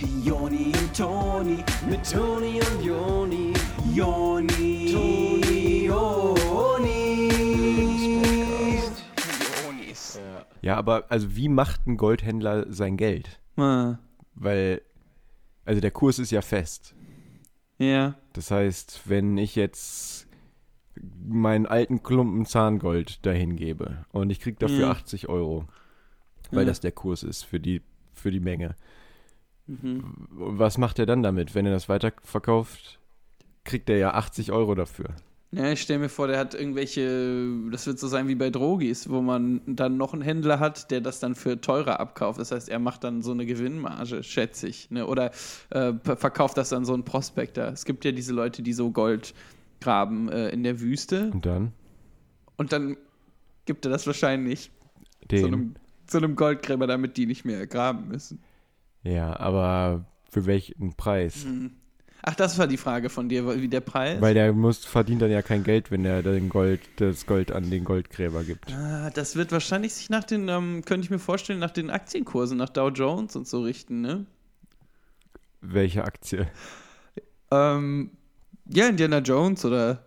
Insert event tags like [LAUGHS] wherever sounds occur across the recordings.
Joni und Toni, mit Toni und Joni, Joni, Toni, Joni. Jonis. Ja, aber also wie macht ein Goldhändler sein Geld? Ah, Weil, also der Kurs ist ja fest. Ja. Das heißt, wenn ich jetzt meinen alten Klumpen Zahngold dahin gebe und ich krieg dafür Mhm. 80 Euro, weil Ja. das der Kurs ist für die, für die Menge. Mhm. Was macht er dann damit? Wenn er das weiterverkauft, kriegt er ja 80 Euro dafür. Ja, ich stelle mir vor, der hat irgendwelche, das wird so sein wie bei Drogis, wo man dann noch einen Händler hat, der das dann für teurer abkauft. Das heißt, er macht dann so eine Gewinnmarge, schätze ich. Ne? Oder äh, verkauft das dann so ein Prospektor. Es gibt ja diese Leute, die so Gold graben äh, in der Wüste Und dann und dann gibt er das wahrscheinlich den. so einem, so einem Goldgräber, damit die nicht mehr graben müssen. Ja, aber für welchen Preis? Mhm. Ach, das war die Frage von dir, wie der Preis? Weil der muss, verdient dann ja kein Geld, wenn er den Gold, das Gold an den Goldgräber gibt. Ah, das wird wahrscheinlich sich nach den, ähm, könnte ich mir vorstellen, nach den Aktienkursen, nach Dow Jones und so richten, ne? Welche Aktie? Ähm, ja, Indiana Jones oder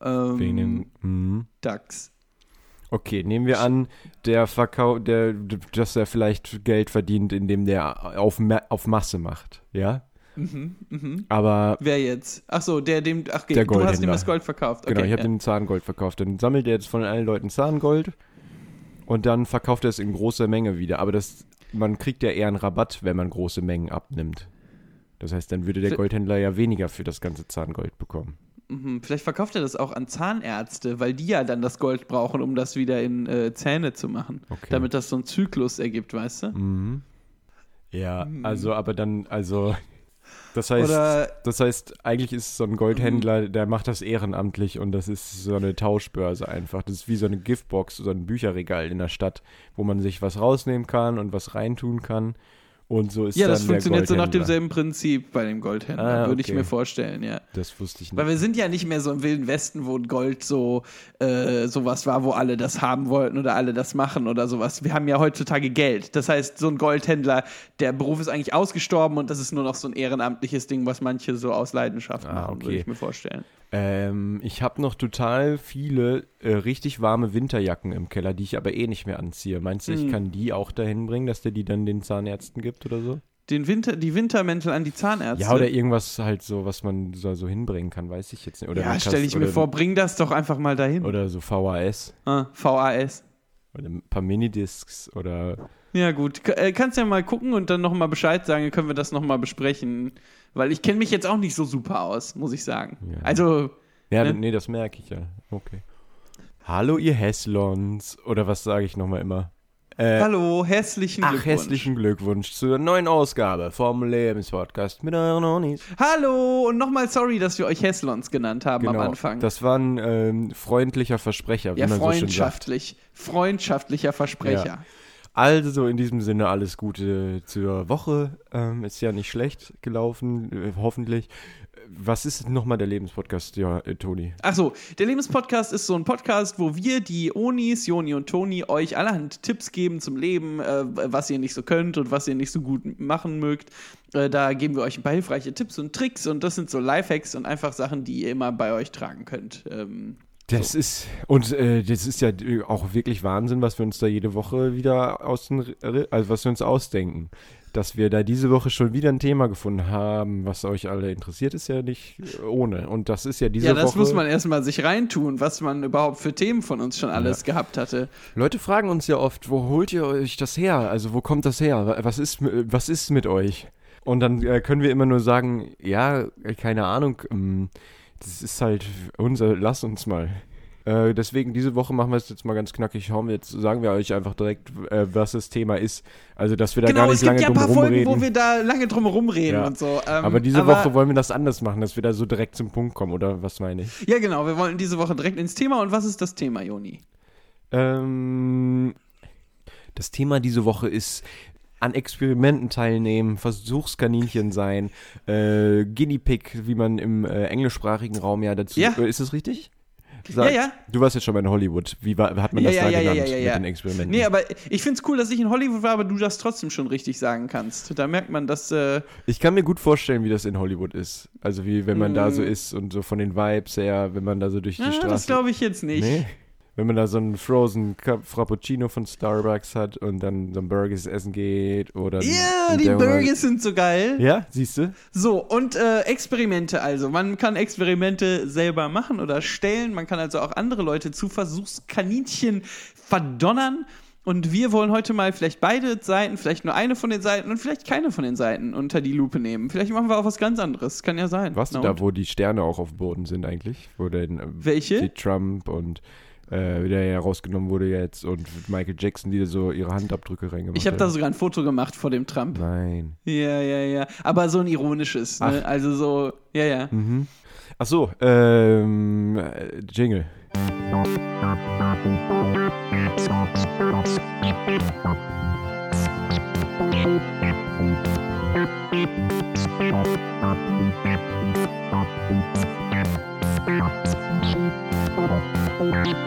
ähm, Wegen dem. Mhm. DAX. Okay, nehmen wir an, der Verkauf, der, dass er vielleicht Geld verdient, indem der auf, auf Masse macht, ja? Mhm, mhm. Aber Wer jetzt? Ach so, der dem, ach, Der du hast ihm das Gold verkauft. Okay, genau, ich habe ja. dem Zahngold verkauft. Dann sammelt er jetzt von allen Leuten Zahngold und dann verkauft er es in großer Menge wieder. Aber das, man kriegt ja eher einen Rabatt, wenn man große Mengen abnimmt. Das heißt, dann würde der Goldhändler ja weniger für das ganze Zahngold bekommen. Mhm. Vielleicht verkauft er das auch an Zahnärzte, weil die ja dann das Gold brauchen, um das wieder in äh, Zähne zu machen. Okay. Damit das so einen Zyklus ergibt, weißt du? Mhm. Ja, also, aber dann, also, das heißt, Oder- das heißt, eigentlich ist so ein Goldhändler, der macht das ehrenamtlich und das ist so eine Tauschbörse einfach. Das ist wie so eine Giftbox, so ein Bücherregal in der Stadt, wo man sich was rausnehmen kann und was reintun kann. Und so ist Ja, das funktioniert so nach demselben Prinzip bei dem Goldhändler, Ah, würde ich okay. mir vorstellen, ja. Das wusste ich nicht. Weil wir sind ja nicht mehr so im Wilden Westen, wo Gold so äh, sowas war, wo alle das haben wollten oder alle das machen oder sowas. Wir haben ja heutzutage Geld. Das heißt, so ein Goldhändler, der Beruf ist eigentlich ausgestorben und das ist nur noch so ein ehrenamtliches Ding, was manche so aus Leidenschaft Ah, machen, okay. würde ich mir vorstellen. Ähm, ich habe noch total viele äh, richtig warme Winterjacken im Keller, die ich aber eh nicht mehr anziehe. Meinst du, ich Hm. kann die auch dahin bringen, dass der die dann den Zahnärzten gibt oder so? Den Winter, die Wintermäntel an die Zahnärzte. Ja, oder irgendwas halt so, was man so, so hinbringen kann, weiß ich jetzt nicht. Oder ja stelle kann- ich mir vor, bring das doch einfach mal dahin. Oder so VHS Ah, VAS. oder ein paar Minidiscs oder Ja, gut. Äh, kannst ja mal gucken und dann nochmal Bescheid sagen, dann können wir das nochmal besprechen. Weil ich kenne mich jetzt auch nicht so super aus, muss ich sagen. Ja. Also, Ja, Ne? nee, das merke ich ja. Okay. Hallo ihr Hässlons oder was sage ich nochmal immer? Äh, hallo, hässlichen Ach, Glückwunsch. herzlichen Glückwunsch zur neuen Ausgabe vom Lebenspodcast mit euren Onis. Hallo und nochmal sorry, dass wir euch Hässlons genannt haben am Anfang. Das war ein ähm, freundlicher Versprecher, wie ja, man so schön sagt. freundschaftlich. Freundschaftlicher Versprecher. Also in diesem Sinne alles Gute zur Woche. Ähm, ist ja nicht schlecht gelaufen, äh, hoffentlich. Was ist nochmal der Lebenspodcast, ja, äh, Toni? Achso, der Lebenspodcast ist so ein Podcast, wo wir, die Onis, Joni und Toni, euch allerhand Tipps geben zum Leben, äh, was ihr nicht so könnt und was ihr nicht so gut machen mögt. Äh, da geben wir euch ein paar hilfreiche Tipps und Tricks und das sind so Lifehacks und einfach Sachen, die ihr immer bei euch tragen könnt. Ähm, Das ist, und äh, das ist ja äh, auch wirklich Wahnsinn, was wir uns da jede Woche wieder aus den, also was wir uns ausdenken. Dass wir da diese Woche schon wieder ein Thema gefunden haben, was euch alle interessiert, ist ja nicht äh, ohne. Und das ist ja diese ja, das Woche. muss man erstmal sich reintun, was man überhaupt für Themen von uns schon alles gehabt hatte. Leute fragen uns ja oft, wo holt ihr euch das her? Also wo kommt das her? Was ist, was ist mit euch? Und dann äh, können wir immer nur sagen, ja, äh, keine Ahnung, ähm, das ist halt unser, lass uns mal. Äh, deswegen, diese Woche machen wir es jetzt mal ganz knackig. Hauen wir jetzt, sagen wir euch einfach direkt, äh, was das Thema ist. Also, dass wir da Genau, gar es nicht gibt lange ja ein drum paar Folgen, rumreden. wo wir da lange drum herum reden Ja. und so. Ähm, aber diese Woche wollen wir das anders machen, dass wir da so direkt zum Punkt kommen, oder was meine ich? Ja, genau, wir wollen diese Woche direkt ins Thema. Und was ist das Thema, Joni? Ähm, das Thema diese Woche ist an Experimenten teilnehmen, Versuchskaninchen sein, äh, Guinea Pig, wie man im äh, englischsprachigen Raum ja dazu. Ja. Äh, ist das richtig? Sag, Ja, ja. Du warst jetzt schon mal in Hollywood. Wie war, hat man das ja, da ja, genannt ja, ja. mit den Experimenten? Nee, aber ich finde es cool, dass ich in Hollywood war, aber du das trotzdem schon richtig sagen kannst. Da merkt man, dass. Äh, ich kann mir gut vorstellen, wie das in Hollywood ist. Also wie wenn man da so ist und so von den Vibes her, wenn man da so durch die Straße. das glaube ich jetzt nicht. Nee. Wenn man da so einen Frozen Frappuccino von Starbucks hat und dann so ein Burgers essen geht oder. Ja, ein die Burgers sind so geil. Ja, siehst du? So, und äh, Experimente also. Man kann Experimente selber machen oder stellen. Man kann also auch andere Leute zu Versuchskaninchen verdonnern. Und wir wollen heute mal vielleicht beide Seiten, vielleicht nur eine von den Seiten und vielleicht keine von den Seiten unter die Lupe nehmen. Vielleicht machen wir auch was ganz anderes. Kann ja sein. Na da, und? wo die Sterne auch auf dem Boden sind eigentlich? Wo denn, äh, Welche? Die Trump und äh, der ja rausgenommen wurde jetzt und Michael Jackson, die so ihre Handabdrücke reingemacht Ich habe da sogar ein Foto gemacht vor dem Trump. Nein. Ja, ja, ja. Aber so ein ironisches. Ne? Also so, ja, ja. Mhm. Ach so, ähm, äh, Jingle. [LAUGHS]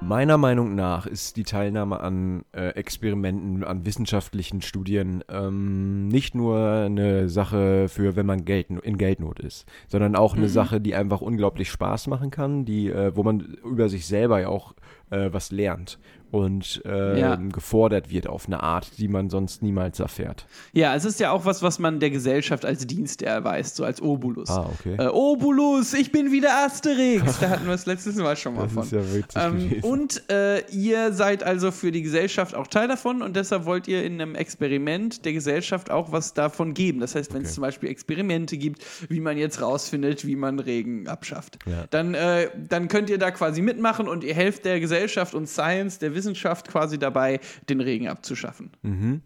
Meiner Meinung nach ist die Teilnahme an äh, Experimenten, an wissenschaftlichen Studien ähm, nicht nur eine Sache für, wenn man Geld, in Geldnot ist, sondern auch eine Sache, die einfach unglaublich Spaß machen kann, die, äh, wo man über sich selber ja auch äh, was lernt und äh, Ja. gefordert wird auf eine Art, die man sonst niemals erfährt. Ja, es ist ja auch was, was man der Gesellschaft als Dienst erweist, so als Obulus. Ah, okay. Äh, Obulus, ich bin wieder Asterix. Da hatten wir es letztes Mal schon mal Das von. ist ja witzig Ähm, und äh, ihr seid also für die Gesellschaft auch Teil davon und deshalb wollt ihr in einem Experiment der Gesellschaft auch was davon geben. Das heißt, wenn es Okay. zum Beispiel Experimente gibt, wie man jetzt rausfindet, wie man Regen abschafft, Ja. dann, äh, dann könnt ihr da quasi mitmachen und ihr helft der Gesellschaft und Science, der Wissenschaft quasi dabei, den Regen abzuschaffen. Mhm.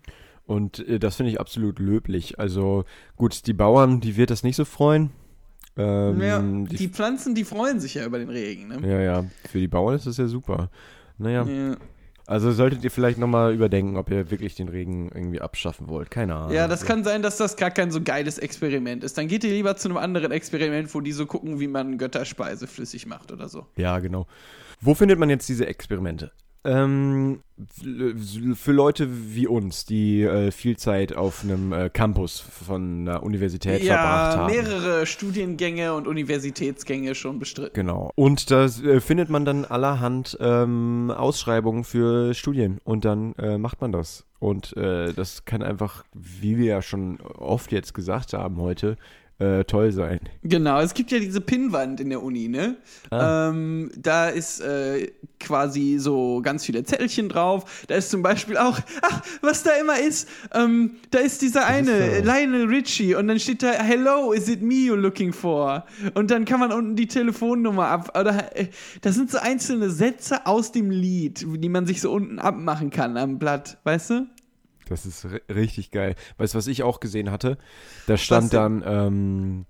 Und äh, das finde ich absolut löblich. Also gut, die Bauern, die wird das nicht so freuen. Ähm, Ja, die, die Pflanzen, die freuen sich ja über den Regen. Ne? ja, ja, für die Bauern ist das ja super. Naja, Ja. Also solltet ihr vielleicht nochmal überdenken, ob ihr wirklich den Regen irgendwie abschaffen wollt. Keine Ahnung. Ja, das kann sein, dass das gar kein so geiles Experiment ist. Dann geht ihr lieber zu einem anderen Experiment, wo die so gucken, wie man Götterspeise flüssig macht oder so. Ja, genau. Wo findet man jetzt diese Experimente? Ähm, für Leute wie uns, die äh, viel Zeit auf einem äh, Campus von einer Universität verbracht Ja, haben. mehrere Studiengänge und Universitätsgänge schon bestritten. Genau. Und da äh, findet man dann allerhand ähm, Ausschreibungen für Studien und dann äh, macht man das. Und äh, das kann einfach, wie wir ja schon oft jetzt gesagt haben heute, äh, toll sein. Genau, es gibt ja diese Pinnwand in der Uni, ne? Ah. Ähm, da ist äh, quasi so ganz viele Zettelchen drauf. Da ist zum Beispiel auch, ach, was da immer ist, ähm, da ist dieser eine, ist? Lionel Richie, und dann steht da, Hello, is it me you're looking for? Und dann kann man unten die Telefonnummer ab. Oder äh, das sind so einzelne Sätze aus dem Lied, die man sich so unten abmachen kann am Blatt, weißt du? Das ist ri- richtig geil. Weißt du, was ich auch gesehen hatte? Da stand dann, ähm,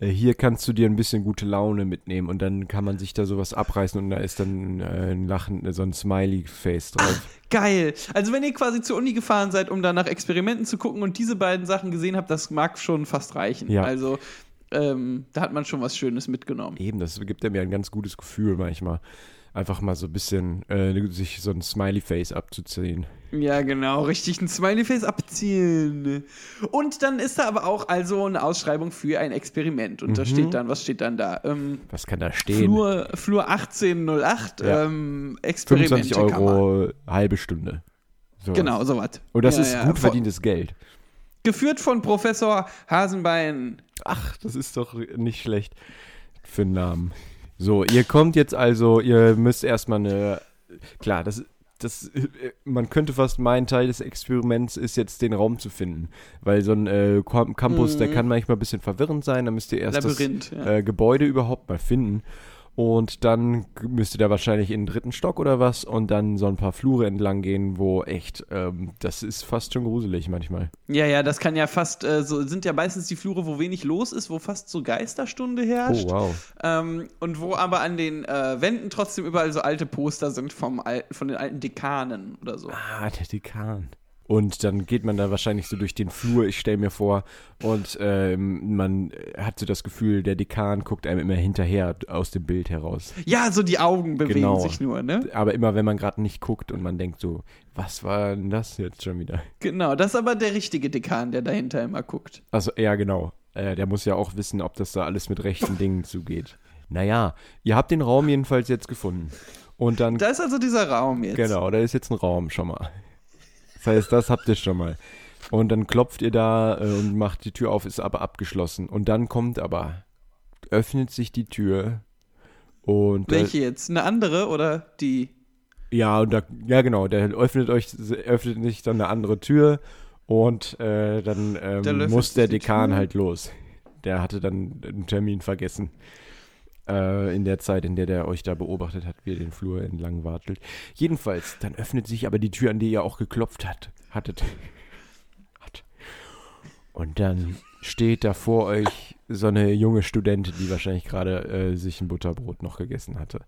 äh, hier kannst du dir ein bisschen gute Laune mitnehmen und dann kann man sich da sowas abreißen und da ist dann äh, ein Lachen, so ein Smiley-Face drauf. Geil. Also wenn ihr quasi zur Uni gefahren seid, um da nach Experimenten zu gucken und diese beiden Sachen gesehen habt, das mag schon fast reichen. Ja. Also ähm, da hat man schon was Schönes mitgenommen. Eben, das gibt mir ein ganz gutes Gefühl manchmal. Einfach mal so ein bisschen äh, sich so ein Smiley-Face abzuziehen. Ja, genau, richtig ein Smiley-Face abziehen. Und dann ist da aber auch also eine Ausschreibung für ein Experiment. Und da steht dann, was steht dann da? Ähm, Was kann da stehen? Flur, Flur 1808, Ja. ähm, Experimente 25 kann man. Euro halbe Stunde. So. Genau, sowas. Und das Ja, ist ja. gut verdientes Geld. Geführt von Professor Hasenbein. Ach, das ist doch nicht schlecht für einen Namen. So, ihr kommt jetzt also, ihr müsst erstmal eine. Klar, das, das, man könnte fast meinen, Teil des Experiments ist jetzt den Raum zu finden. Weil so ein äh, Cam- Campus, der kann manchmal ein bisschen verwirrend sein. Da müsst ihr erst Labyrinth, das ja. äh, Gebäude überhaupt mal finden. Und dann g- müsst ihr da wahrscheinlich in den dritten Stock oder was und dann so ein paar Flure entlang gehen, wo echt, ähm, das ist fast schon gruselig manchmal. Ja, ja, das kann ja fast, äh, so sind ja meistens die Flure, wo wenig los ist, wo fast so Geisterstunde herrscht. Oh, wow. Ähm, und wo aber an den äh, Wänden trotzdem überall so alte Poster sind vom alten, von den alten Dekanen oder so. Ah, der Dekan. Und dann geht man da wahrscheinlich so durch den Flur, ich stelle mir vor, und ähm, man hat so das Gefühl, der Dekan guckt einem immer hinterher aus dem Bild heraus. Ja, so die Augen bewegen Genau. sich nur, ne? Aber immer, wenn man gerade nicht guckt und man denkt so, was war denn das jetzt schon wieder? Genau, das ist aber der richtige Dekan, der dahinter immer guckt. Also, ja, genau. Äh, der muss ja auch wissen, ob das da alles mit rechten [LAUGHS] Dingen zugeht. Naja, ihr habt den Raum jedenfalls jetzt gefunden. Und dann, Da ist also dieser Raum jetzt. genau, da ist jetzt ein Raum schon mal. Das heißt, das habt ihr schon mal. Und dann klopft ihr da äh, und macht die Tür auf, ist aber abgeschlossen. Und dann kommt aber, öffnet sich die Tür und. äh, Welche jetzt? Eine andere oder die? Ja, und da, ja genau, der öffnet euch, öffnet sich dann eine andere Tür und äh, dann Da ähm, muss der Dekan halt los. Der hatte dann einen Termin vergessen. Äh, in der Zeit, in der der euch da beobachtet hat, wie ihr den Flur entlang wartelt. Jedenfalls, dann öffnet sich aber die Tür, an die ihr auch geklopft hat, hattet. Hat. Und dann steht da vor euch so eine junge Studentin, die wahrscheinlich gerade äh, sich ein Butterbrot noch gegessen hatte.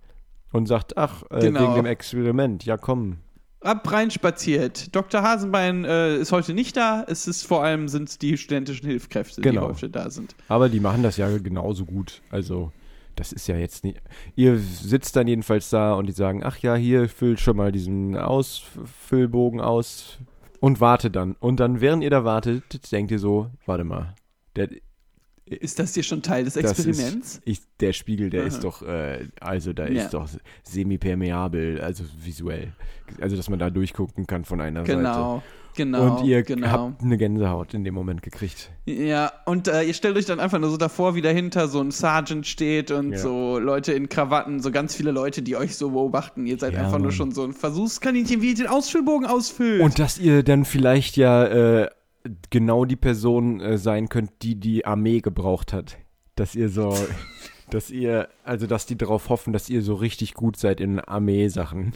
Und sagt, ach, äh, Genau. wegen dem Experiment, ja komm. Ab rein spaziert. Dr. Hasenbein äh, ist heute nicht da. Es ist vor allem sind die studentischen Hilfskräfte, Genau. die heute da sind. Aber die machen das ja genauso gut. Also, das ist ja jetzt nicht. Ihr sitzt dann jedenfalls da und die sagen, ach ja, hier, füll schon mal diesen Ausfüllbogen aus und warte dann. Und dann, während ihr da wartet, denkt ihr so, warte mal, der, Ist das hier schon Teil des Das ist- Experiments? ich, der Spiegel, der Aha. ist doch, äh, also da Ja. ist doch semipermeabel, also visuell. Also, dass man da durchgucken kann von einer Seite. Genau, genau. und ihr genau. habt eine Gänsehaut in dem Moment gekriegt. Ja, und äh, ihr stellt euch dann einfach nur so davor, wie dahinter so ein Sergeant steht und Ja. so Leute in Krawatten, so ganz viele Leute, die euch so beobachten. Ihr seid Ja, einfach nur schon so ein Versuchskaninchen, wie ihr den Ausfüllbogen ausfüllt. Und dass ihr dann vielleicht ja äh, genau die Person äh, sein könnt, die die Armee gebraucht hat. Dass ihr so, [LAUGHS] dass ihr, also dass die darauf hoffen, dass ihr so richtig gut seid in Armeesachen.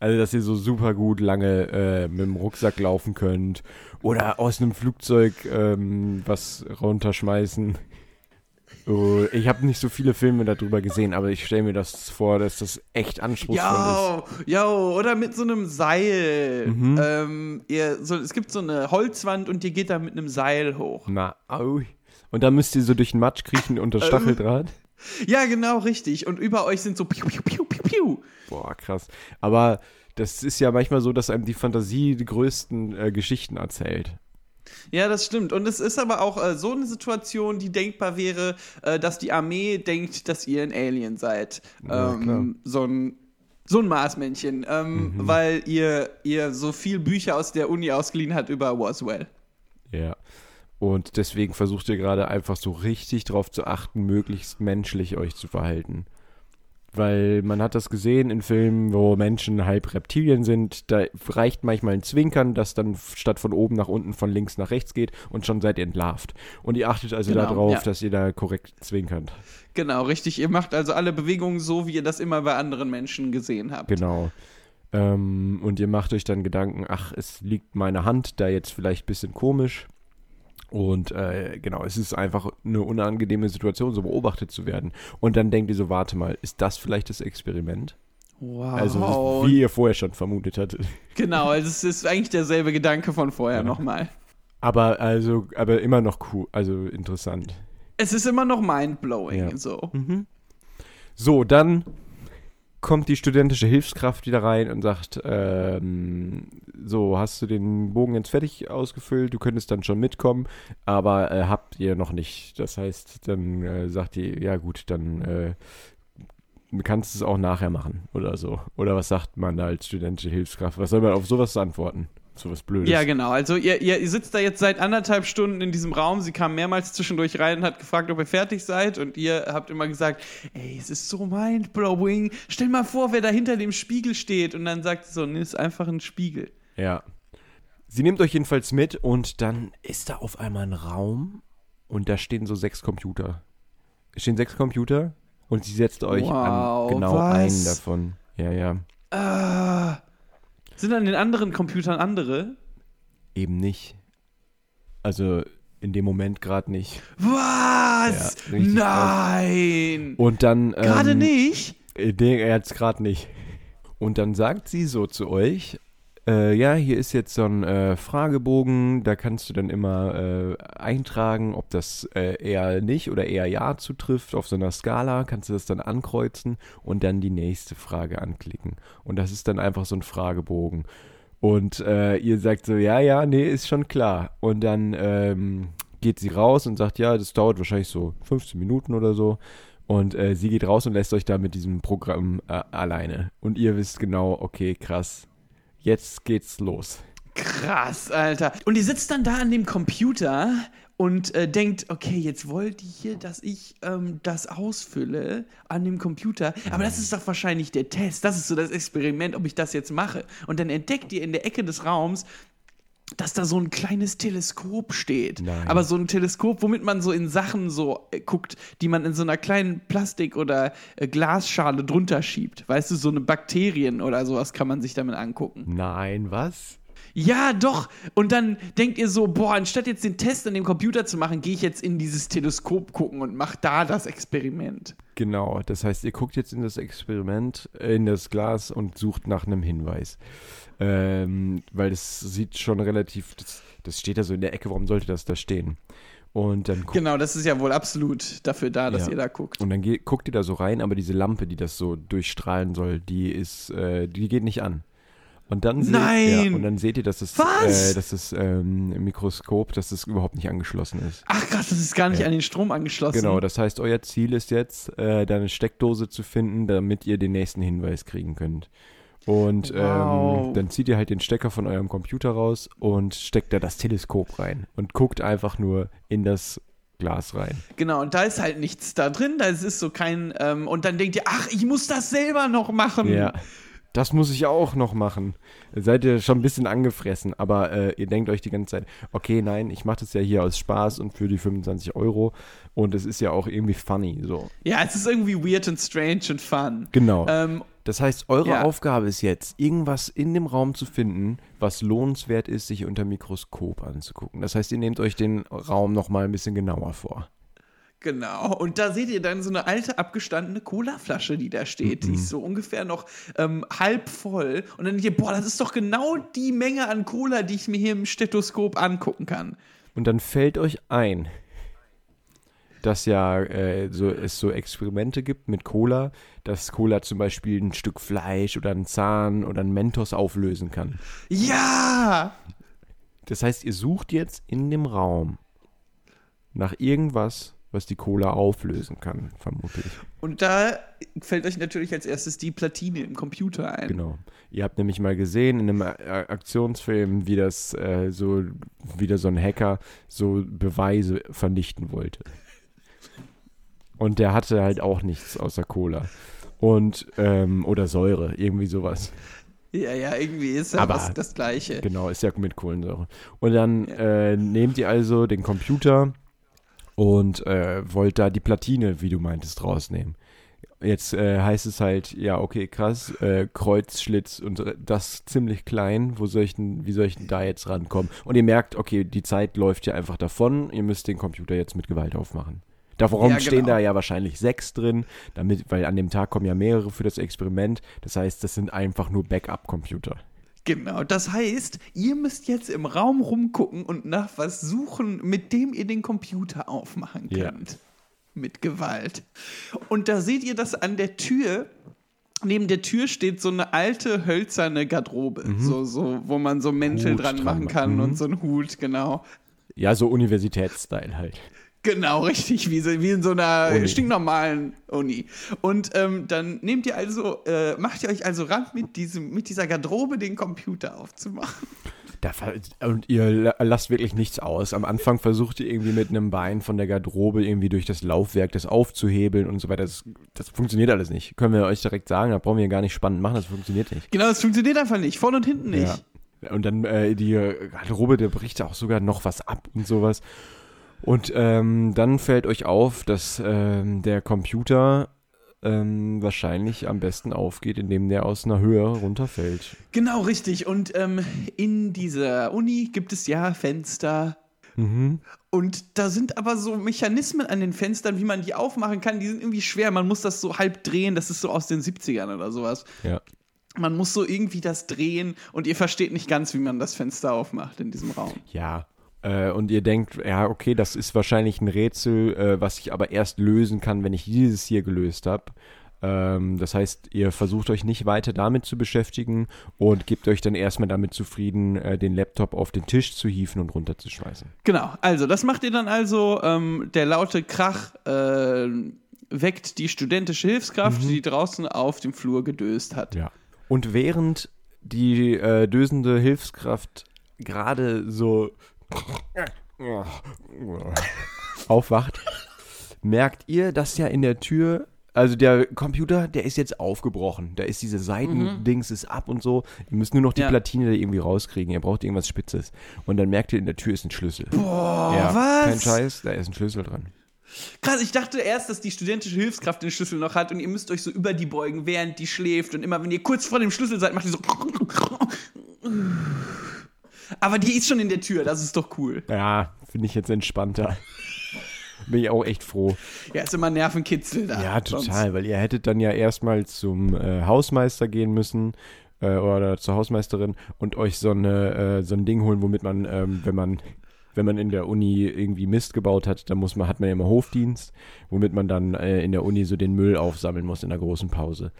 Also dass ihr so super gut lange äh, mit dem Rucksack laufen könnt oder aus einem Flugzeug ähm, was runterschmeißen. Oh, ich habe nicht so viele Filme darüber gesehen, aber ich stelle mir das vor, dass das echt anspruchsvoll ist. Ja, ja, oder mit so einem Seil. Mhm. Ähm, ihr, so, es gibt so eine Holzwand und ihr geht da mit einem Seil hoch. Na, au. Und dann müsst ihr so durch den Matsch kriechen unter Ähm. Stacheldraht. Ja, genau, richtig. Und über euch sind so piu, piu, piu, piu, piu. Boah, krass. Aber das ist ja manchmal so, dass einem die Fantasie die größten äh, Geschichten erzählt. Ja, das stimmt. Und es ist aber auch äh, so eine Situation, die denkbar wäre, äh, dass die Armee denkt, dass ihr ein Alien seid. Ja, ähm, so ein so ein Marsmännchen, ähm, Mhm. weil ihr, ihr so viel Bücher aus der Uni ausgeliehen hat über Roswell. Ja. Und deswegen versucht ihr gerade einfach so richtig drauf zu achten, möglichst menschlich euch zu verhalten. Weil man hat das gesehen in Filmen, wo Menschen halb Reptilien sind. Da reicht manchmal ein Zwinkern, das dann statt von oben nach unten von links nach rechts geht und schon seid ihr entlarvt. Und ihr achtet also Genau, darauf, ja. dass ihr da korrekt zwinkert. Genau, richtig. Ihr macht also alle Bewegungen so, wie ihr das immer bei anderen Menschen gesehen habt. Genau. Ähm, und ihr macht euch dann Gedanken, ach, es liegt meine Hand da jetzt vielleicht ein bisschen komisch. Und äh, genau, es ist einfach eine unangenehme Situation, so beobachtet zu werden. Und dann denkt ihr so, warte mal, ist das vielleicht das Experiment? Wow. Also, wie ihr vorher schon vermutet hattet. genau, also es ist eigentlich derselbe Gedanke von vorher Ja. nochmal. Aber also, aber immer noch cool, also interessant. Es ist immer noch mindblowing. Ja. So. So, dann kommt die studentische Hilfskraft wieder rein und sagt, ähm, so, hast du den Bogen jetzt fertig ausgefüllt, du könntest dann schon mitkommen, aber äh, habt ihr noch nicht. Das heißt, dann äh, sagt die, ja gut, dann äh, kannst du es auch nachher machen oder so. Oder was sagt man da als studentische Hilfskraft? Was soll man auf sowas antworten? Sowas Blödes. Ja, genau. Also ihr, ihr, ihr sitzt da jetzt seit anderthalb Stunden in diesem Raum. Sie kam mehrmals zwischendurch rein und hat gefragt, ob ihr fertig seid. Und ihr habt immer gesagt, ey, es ist so mindblowing. Stell mal vor, wer da hinter dem Spiegel steht. Und dann sagt sie so, nee, ist einfach ein Spiegel. Ja. Sie nimmt euch jedenfalls mit und dann ist da auf einmal ein Raum und da stehen so sechs Computer. Es stehen sechs Computer und sie setzt euch Wow, an genau was? einen davon. Ja, ja. Ah. Sind an den anderen Computern andere? Eben nicht. Also in dem Moment gerade nicht. Was? Ja, Nein! Und dann. Ähm, Gerade nicht? äh, Nee, jetzt gerade nicht. Und dann sagt sie so zu euch, äh, ja, hier ist jetzt so ein äh, Fragebogen, da kannst du dann immer äh, eintragen, ob das äh, eher nicht oder eher ja zutrifft. Auf so einer Skala kannst du das dann ankreuzen und dann die nächste Frage anklicken. Und das ist dann einfach so ein Fragebogen. Und äh, ihr sagt so, ja, ja, nee, ist schon klar. Und dann ähm, geht sie raus und sagt, ja, das dauert wahrscheinlich so 15 Minuten oder so. Und äh, sie geht raus und lässt euch da mit diesem Programm alleine. Und ihr wisst genau, okay, krass, jetzt geht's los. Krass, Alter. Und die sitzt dann da an dem Computer und äh, denkt, okay, jetzt wollt ihr dass ich ähm, das ausfülle an dem Computer. Aber das ist doch wahrscheinlich der Test. Das ist so das Experiment, ob ich das jetzt mache. Und dann entdeckt ihr in der Ecke des Raums, dass da so ein kleines Teleskop steht. Nein. Aber so ein Teleskop, womit man so in Sachen so äh, guckt, die man in so einer kleinen Plastik- oder äh, Glasschale drunter schiebt. Weißt du, so eine Bakterien oder sowas kann man sich damit angucken. Nein, was? Ja, doch. Und dann denkt ihr so, boah, anstatt jetzt den Test an dem Computer zu machen, gehe ich jetzt in dieses Teleskop gucken und mache da das Experiment. Genau, das heißt, ihr guckt jetzt in das Experiment, äh, in das Glas und sucht nach einem Hinweis. Ähm, weil das sieht schon relativ, das, das steht da so in der Ecke, warum sollte das da stehen? Und dann guckt Genau, das ist ja wohl absolut dafür da, dass Ja. ihr da guckt. Und dann geht, guckt ihr da so rein, aber diese Lampe, die das so durchstrahlen soll, die ist, äh, die geht nicht an. Und dann seht, Nein! Ja, und dann seht ihr, dass das? Äh, dass das ähm, Mikroskop, dass das überhaupt nicht angeschlossen ist. Ach krass, das ist gar nicht Ja. an den Strom angeschlossen. Genau, das heißt, euer Ziel ist jetzt, äh, da eine Steckdose zu finden, damit ihr den nächsten Hinweis kriegen könnt. Und Wow. ähm, dann zieht ihr halt den Stecker von eurem Computer raus und steckt da das Teleskop rein und guckt einfach nur in das Glas rein. Genau, und da ist halt nichts da drin, da ist so kein, ähm, und dann denkt ihr, ach, ich muss das selber noch machen. Ja. Das muss ich auch noch machen. Seid ihr schon ein bisschen angefressen, aber äh, ihr denkt euch die ganze Zeit, okay, nein, ich mache das ja hier aus Spaß und für die 25 Euro und es ist ja auch irgendwie funny, so. Ja, es ist irgendwie weird und strange und fun. Genau. Ähm, Das heißt, eure Ja. Aufgabe ist jetzt, irgendwas in dem Raum zu finden, was lohnenswert ist, sich unter Mikroskop anzugucken. Das heißt, ihr nehmt euch den Raum nochmal ein bisschen genauer vor. Genau, und da seht ihr dann so eine alte abgestandene Colaflasche, die da steht. Die ist so ungefähr noch ähm, halb voll. Und dann denkt ihr, boah, das ist doch genau die Menge an Cola, die ich mir hier im Stethoskop angucken kann. Und dann fällt euch ein, dass ja äh, so, es so Experimente gibt mit Cola, dass Cola zum Beispiel ein Stück Fleisch oder einen Zahn oder einen Mentos auflösen kann. Ja! Das heißt, ihr sucht jetzt in dem Raum nach irgendwas, was die Cola auflösen kann, vermutlich. Und da fällt euch natürlich als erstes die Platine im Computer ein. Genau. Ihr habt nämlich mal gesehen in einem Aktionsfilm, wie das äh, so wieder so ein Hacker so Beweise vernichten wollte. Und der hatte halt auch nichts außer Cola. Und, ähm, oder Säure, irgendwie sowas. Ja, ja, irgendwie ist ja Aber- was das Gleiche. Genau, ist ja mit Kohlensäure. Und dann Ja. äh, nehmt ihr also den Computer und äh, wollt da die Platine, wie du meintest, rausnehmen. Jetzt äh, heißt es halt, ja, okay, krass, äh, Kreuzschlitz und äh, das ziemlich klein. Wo soll ich denn, wie soll ich denn da jetzt rankommen? Und ihr merkt, okay, die Zeit läuft ja einfach davon. Ihr müsst den Computer jetzt mit Gewalt aufmachen. Darum Ja, stehen genau. da ja wahrscheinlich sechs drin, damit, weil an dem Tag kommen ja mehrere für das Experiment. Das heißt, das sind einfach nur Backup-Computer. Genau, das heißt, ihr müsst jetzt im Raum rumgucken und nach was suchen, mit dem ihr den Computer aufmachen Ja. könnt. Mit Gewalt. Und da seht ihr das an der Tür. Neben der Tür steht so eine alte hölzerne Garderobe, so, so, wo man so Mäntel Mhm. Hut dran machen. kann Mhm. und so einen Hut, genau. Ja, so Universitätsstyle halt. Genau, richtig, wie, so, wie in so einer Uni. stinknormalen Uni. Und ähm, dann nehmt ihr also, äh, macht ihr euch also ran, mit, diesem, mit dieser Garderobe den Computer aufzumachen. Da, und ihr la- lasst wirklich nichts aus. Am Anfang versucht ihr irgendwie mit einem Bein von der Garderobe irgendwie durch das Laufwerk das aufzuhebeln und so weiter. Das, das funktioniert alles nicht. Können wir euch direkt sagen, da brauchen wir gar nicht spannend machen, das funktioniert nicht. Genau, das funktioniert einfach nicht, vorne und hinten nicht. Ja. Und dann äh, die Garderobe, der bricht auch sogar noch was ab und sowas. Und ähm, dann fällt euch auf, dass ähm, der Computer ähm, wahrscheinlich am besten aufgeht, indem der aus einer Höhe runterfällt. Genau, richtig. Und ähm, in dieser Uni gibt es ja Fenster. Mhm. Und da sind aber so Mechanismen an den Fenstern, wie man die aufmachen kann, die sind irgendwie schwer. Man muss das so halb drehen, das ist so aus den 70ern oder sowas. Ja. man muss so irgendwie das drehen und ihr versteht nicht ganz, wie man das Fenster aufmacht in diesem Raum. Ja. Äh, und ihr denkt, ja, okay, das ist wahrscheinlich ein Rätsel, äh, was ich aber erst lösen kann, wenn ich dieses hier gelöst habe. Ähm, das heißt, ihr versucht euch nicht weiter damit zu beschäftigen und gebt euch dann erstmal damit zufrieden, äh, den Laptop auf den Tisch zu hieven und runterzuschmeißen. Genau, also das macht ihr dann also. Ähm, der laute Krach äh, weckt die studentische Hilfskraft, die draußen auf dem Flur gedöst hat. Ja. Und während die äh, dösende Hilfskraft gerade so aufwacht, merkt ihr, dass ja in der Tür, also der Computer, der ist jetzt aufgebrochen. Da ist diese Seitendings ist ab und so. Ihr müsst nur noch die Ja. Platine da irgendwie rauskriegen. Ihr braucht irgendwas Spitzes. Und dann merkt ihr, in der Tür ist ein Schlüssel. Boah, ja, was? Kein Scheiß, da ist ein Schlüssel dran. Krass, ich dachte erst, dass die studentische Hilfskraft den Schlüssel noch hat und ihr müsst euch so über die beugen, während die schläft. Und immer, wenn ihr kurz vor dem Schlüssel seid, macht ihr so. Aber die ist schon in der Tür, das ist doch cool. Ja, finde ich jetzt entspannter. Bin ich auch echt froh. Ja, ist immer Nervenkitzel da. Ja, total, weil ihr hättet dann ja erstmal zum äh, Hausmeister gehen müssen äh, oder zur Hausmeisterin und euch so, eine, äh, so ein Ding holen, womit man, ähm, wenn man wenn man in der Uni irgendwie Mist gebaut hat, dann muss man, hat man ja immer Hofdienst, womit man dann äh, in der Uni so den Müll aufsammeln muss in der großen Pause.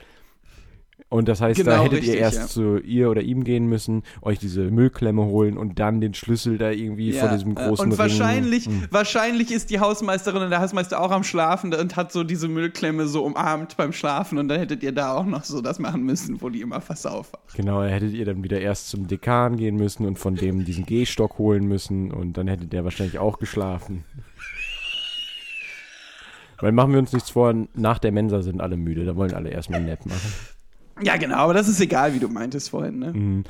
Und das heißt, da Genau, hättet richtig, ihr erst ja. zu ihr oder ihm gehen müssen, euch diese Müllklemme holen und dann den Schlüssel da irgendwie Ja, von diesem äh, großen und Ring. wahrscheinlich, Hm. wahrscheinlich ist die Hausmeisterin und der Hausmeister auch am Schlafen und hat so diese Müllklemme so umarmt beim Schlafen und dann hättet ihr da auch noch so das machen müssen, wo die immer versaufen. Genau, da hättet ihr dann wieder erst zum Dekan gehen müssen und von dem diesen Gehstock holen müssen und dann hätte der wahrscheinlich auch geschlafen. Weil machen wir uns nichts vor, nach der Mensa sind alle müde, da wollen alle erstmal nett machen. Ja, genau, aber das ist egal, wie du meintest vorhin, ne? Mhm.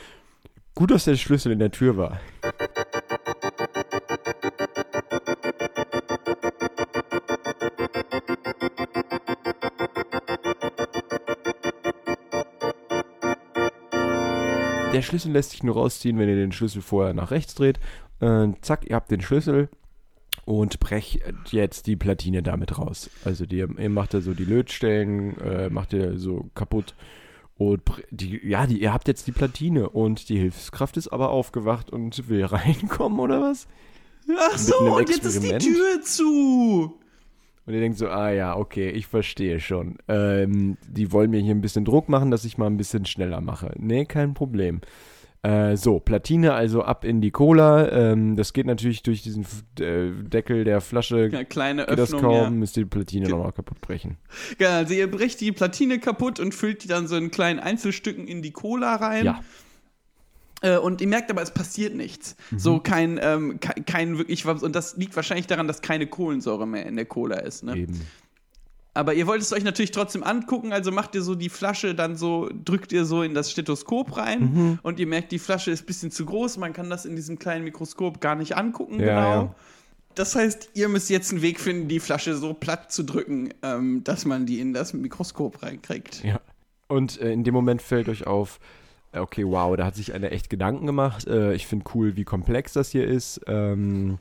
Gut, dass der Schlüssel in der Tür war. Der Schlüssel lässt sich nur rausziehen, wenn ihr den Schlüssel vorher nach rechts dreht. Äh, zack, ihr habt den Schlüssel und brecht jetzt die Platine damit raus. Also die, ihr macht da so die Lötstellen, äh, macht ihr so kaputt. Und die, ja, die, ihr habt jetzt die Platine und die Hilfskraft ist aber aufgewacht und will [LAUGHS] reinkommen oder was? Ach so, und jetzt ist die? Tür zu. Und ihr denkt so, ah ja, okay, ich verstehe schon. Ähm, die wollen mir hier ein bisschen Druck machen, dass ich mal ein bisschen schneller mache. Nee, kein Problem. Äh, so, Platine also ab in die Cola. Ähm, das geht natürlich durch diesen äh, Deckel der Flasche. Ja, kleine Geht das Öffnung, kaum, ja. müsst ihr die Platine Ge- nochmal kaputt brechen. Ja, also ihr brecht die Platine kaputt und füllt die dann so in kleinen Einzelstücken in die Cola rein. Ja. Äh, und ihr merkt aber, es passiert nichts. Mhm. So kein, ähm, kein, kein wirklich, und das liegt wahrscheinlich daran, dass keine Kohlensäure mehr in der Cola ist. Ne? Eben. Aber ihr wollt es euch natürlich trotzdem angucken, also macht ihr so die Flasche dann so, drückt ihr so in das Stethoskop rein Mhm. und ihr merkt, die Flasche ist ein bisschen zu groß, man kann das in diesem kleinen Mikroskop gar nicht angucken, Ja, genau. ja. Das heißt, ihr müsst jetzt einen Weg finden, die Flasche so platt zu drücken, ähm, dass man die in das Mikroskop reinkriegt. Ja. Und äh, in dem Moment fällt euch auf, äh, okay, wow, da hat sich einer echt Gedanken gemacht. Äh, ich finde cool, wie komplex das hier ist. Ähm,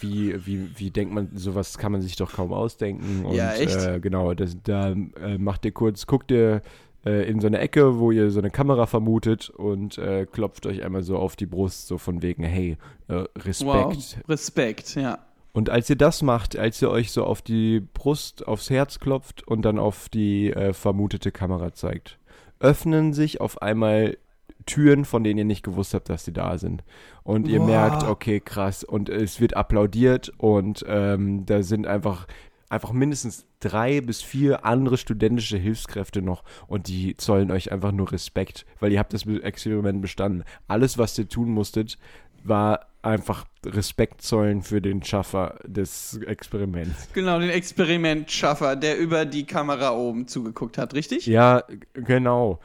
wie, wie, wie denkt man, sowas kann man sich doch kaum ausdenken. Und, Ja, echt? Äh, genau, das, da äh, macht ihr kurz, guckt ihr äh, in so eine Ecke, wo ihr so eine Kamera vermutet und äh, klopft euch einmal so auf die Brust, so von wegen, hey, äh, Respekt. Wow, Respekt, ja. Und als ihr das macht, als ihr euch so auf die Brust, aufs Herz klopft und dann auf die äh, vermutete Kamera zeigt, öffnen sich auf einmal Türen, von denen ihr nicht gewusst habt, dass sie da sind. Und ihr Wow. merkt, okay, krass, und es wird applaudiert und ähm, da sind einfach, einfach mindestens drei bis vier andere studentische Hilfskräfte noch und die zollen euch einfach nur Respekt, weil ihr habt das Experiment bestanden. Alles, was ihr tun musstet, war einfach Respekt zollen für den Schaffer des Experiments. Genau, den Experimentschaffer, der über die Kamera oben zugeguckt hat, richtig? Ja, genau.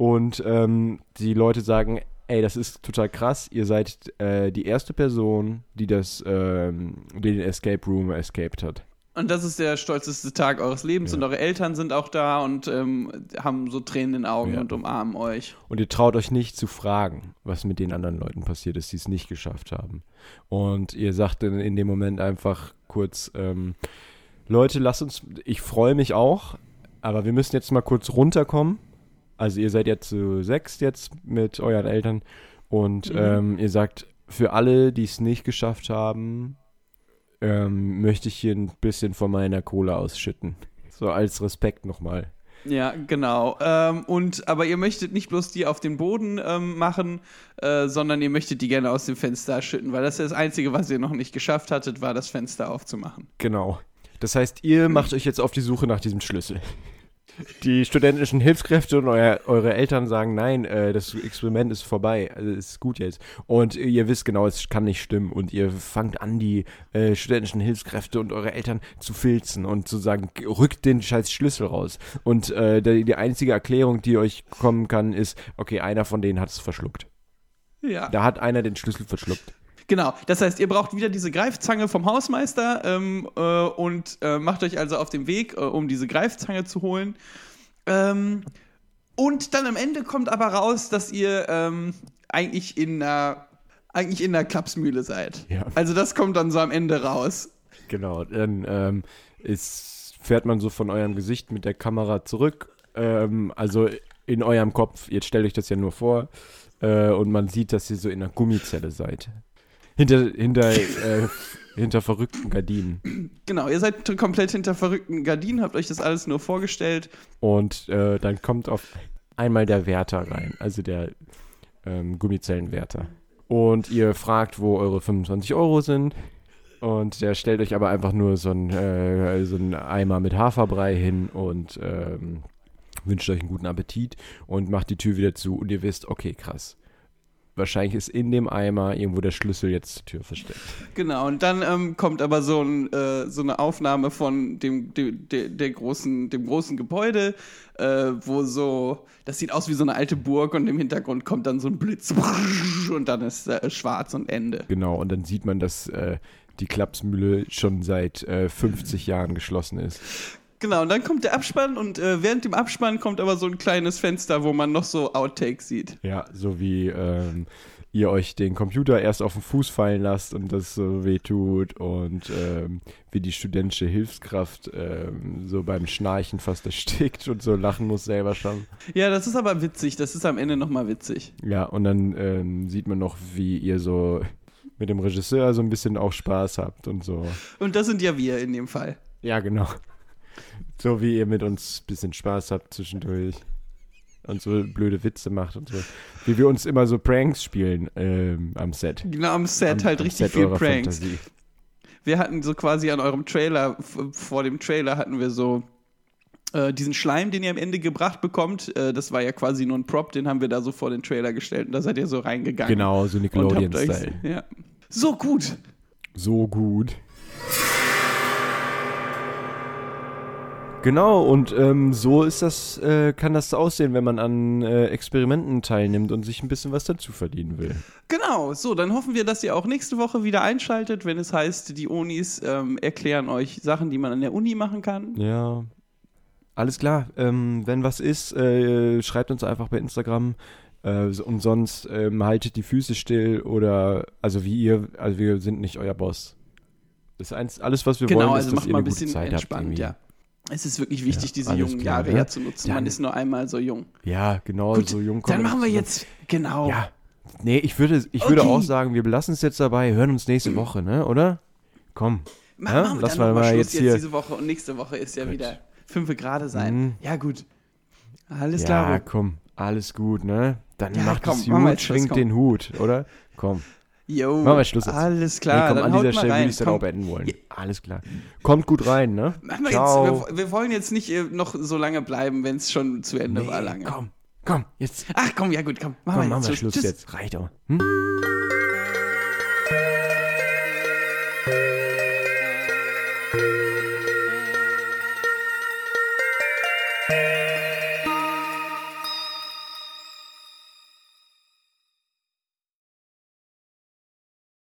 Und ähm, die Leute sagen, ey, das ist total krass. Ihr seid äh, die erste Person, die das, ähm, die den Escape Room escaped hat. Und das ist der stolzeste Tag eures Lebens Ja. und eure Eltern sind auch da und ähm, haben so Tränen in den Augen Ja. und umarmen euch. Und ihr traut euch nicht zu fragen, was mit den anderen Leuten passiert ist, die es nicht geschafft haben. Und ihr sagt in, in dem Moment einfach kurz, ähm, Leute, lasst uns, ich freue mich auch, aber wir müssen jetzt mal kurz runterkommen. Also ihr seid ja zu sechs jetzt mit euren Eltern und Mhm. ähm, ihr sagt, für alle, die es nicht geschafft haben, ähm, möchte ich hier ein bisschen von meiner Kohle ausschütten. So als Respekt nochmal. Ja, genau. Ähm, und aber ihr möchtet nicht bloß die auf den Boden ähm, machen, äh, sondern ihr möchtet die gerne aus dem Fenster schütten, weil das ja das Einzige, was ihr noch nicht geschafft hattet, war das Fenster aufzumachen. Genau. Das heißt, ihr macht euch jetzt auf die Suche nach diesem Schlüssel. Die studentischen Hilfskräfte und euer, eure Eltern sagen, nein, äh, das Experiment ist vorbei, also es ist gut jetzt. Und ihr wisst genau, es kann nicht stimmen. Und ihr fangt an, die äh, studentischen Hilfskräfte und eure Eltern zu filzen und zu sagen, rückt den scheiß Schlüssel raus. Und äh, die, die einzige Erklärung, die euch kommen kann, ist, okay, einer von denen hat es verschluckt. Ja. Da hat einer den Schlüssel verschluckt. Genau, das heißt, ihr braucht wieder diese Greifzange vom Hausmeister ähm, äh, und äh, macht euch also auf den Weg, äh, um diese Greifzange zu holen. Ähm, und dann am Ende kommt aber raus, dass ihr ähm, eigentlich in einer eigentlich in einer Klapsmühle seid. Ja. Also das kommt dann so am Ende raus. Genau, dann ähm, ist, fährt man so von eurem Gesicht mit der Kamera zurück. Ähm, also in eurem Kopf, jetzt stellt euch das ja nur vor, äh, und man sieht, dass ihr so in einer Gummizelle seid. Hinter, hinter, äh, hinter verrückten Gardinen. Genau, ihr seid komplett hinter verrückten Gardinen, habt euch das alles nur vorgestellt. Und äh, dann kommt auf einmal der Wärter rein, also der ähm, Gummizellenwärter. Und ihr fragt, wo eure 25 Euro sind. Und der stellt euch aber einfach nur so einen äh, so einen Eimer mit Haferbrei hin und ähm, wünscht euch einen guten Appetit und macht die Tür wieder zu. Und ihr wisst, okay, krass. Wahrscheinlich ist in dem Eimer irgendwo der Schlüssel jetzt zur Tür versteckt. Genau, und dann ähm, kommt aber so, ein, äh, so eine Aufnahme von dem, dem, der, der großen, dem großen Gebäude, äh, wo so, das sieht aus wie so eine alte Burg und im Hintergrund kommt dann so ein Blitz [LAUGHS] und dann ist äh, schwarz und Ende. Genau, und dann sieht man, dass äh, die Klapsmühle schon seit äh, 50 Jahren geschlossen ist. Genau, und dann kommt der Abspann und äh, während dem Abspann kommt aber so ein kleines Fenster, wo man noch so Outtakes sieht. Ja, so wie ähm, ihr euch den Computer erst auf den Fuß fallen lasst und das so weh tut und ähm, wie die studentische Hilfskraft ähm, so beim Schnarchen fast erstickt und so lachen muss selber schon. Ja, das ist aber witzig, das ist am Ende nochmal witzig. Ja, und dann ähm, sieht man noch, wie ihr so mit dem Regisseur so ein bisschen auch Spaß habt und so. Und das sind ja wir in dem Fall. Ja, genau. So wie ihr mit uns ein bisschen Spaß habt zwischendurch. Und so blöde Witze macht und so. Wie wir uns immer so Pranks spielen ähm, am Set. Genau, am Set am, halt am richtig Set viel Pranks. Fantasie. wir hatten so quasi an eurem Trailer, vor dem Trailer hatten wir so äh, diesen Schleim, den ihr am Ende gebracht bekommt. Äh, das war ja quasi nur ein Prop, den haben wir da so vor den Trailer gestellt und da seid ihr so reingegangen. Genau, so Nickelodeon-Style. ja. So gut. So gut. Genau, und ähm, so ist das, äh, kann das aussehen, wenn man an äh, Experimenten teilnimmt und sich ein bisschen was dazu verdienen will. Genau, so, dann hoffen wir, dass ihr auch nächste Woche wieder einschaltet, wenn es heißt, die Unis ähm, erklären euch Sachen, die man an der Uni machen kann. Ja. Alles klar. Ähm, wenn was ist, äh, schreibt uns einfach bei Instagram. Äh, und sonst ähm, haltet die Füße still oder also wie ihr, also wir sind nicht euer Boss. Das ist eins, alles, was wir Genau, wollen, also ist, dass macht ihr mal ein bisschen Zeit entspannt, ja. Es ist wirklich wichtig, Ja, diese jungen klar, Jahre ja. ja zu nutzen. Man Dann- ist nur einmal so jung. Ja, genau, Gut, so jung Dann machen wir jetzt, genau. Ja. Nee, ich würde, ich würde Okay. auch sagen, wir belassen es jetzt dabei, hören uns nächste Woche, ne? Oder? Komm. Mach, Ja, machen wir lass dann mal mal jetzt jetzt, hier- diese Woche und nächste Woche ist ja Gut. wieder fünfe Grade sein. Mhm. Ja, gut. Alles ja, klar. komm, alles gut, ne? Dann Ja, macht komm, es gut, jetzt schwingt den Hut, oder? Komm. Jo. Machen wir Schluss jetzt. Alles Nee, klar, komm, dann an dieser Stelle rein. würde ich es dann Komm. auch beenden wollen. Ja. Alles klar. Kommt gut rein, ne? Machen wir Ciao. jetzt, wir, wir wollen jetzt nicht äh, noch so lange bleiben, wenn es schon zu Ende war lange. Komm, komm, jetzt. Ach komm, ja gut, komm. Machen Komm, wir machen jetzt wir Schluss. Schluss jetzt. Reicht auch. Hm?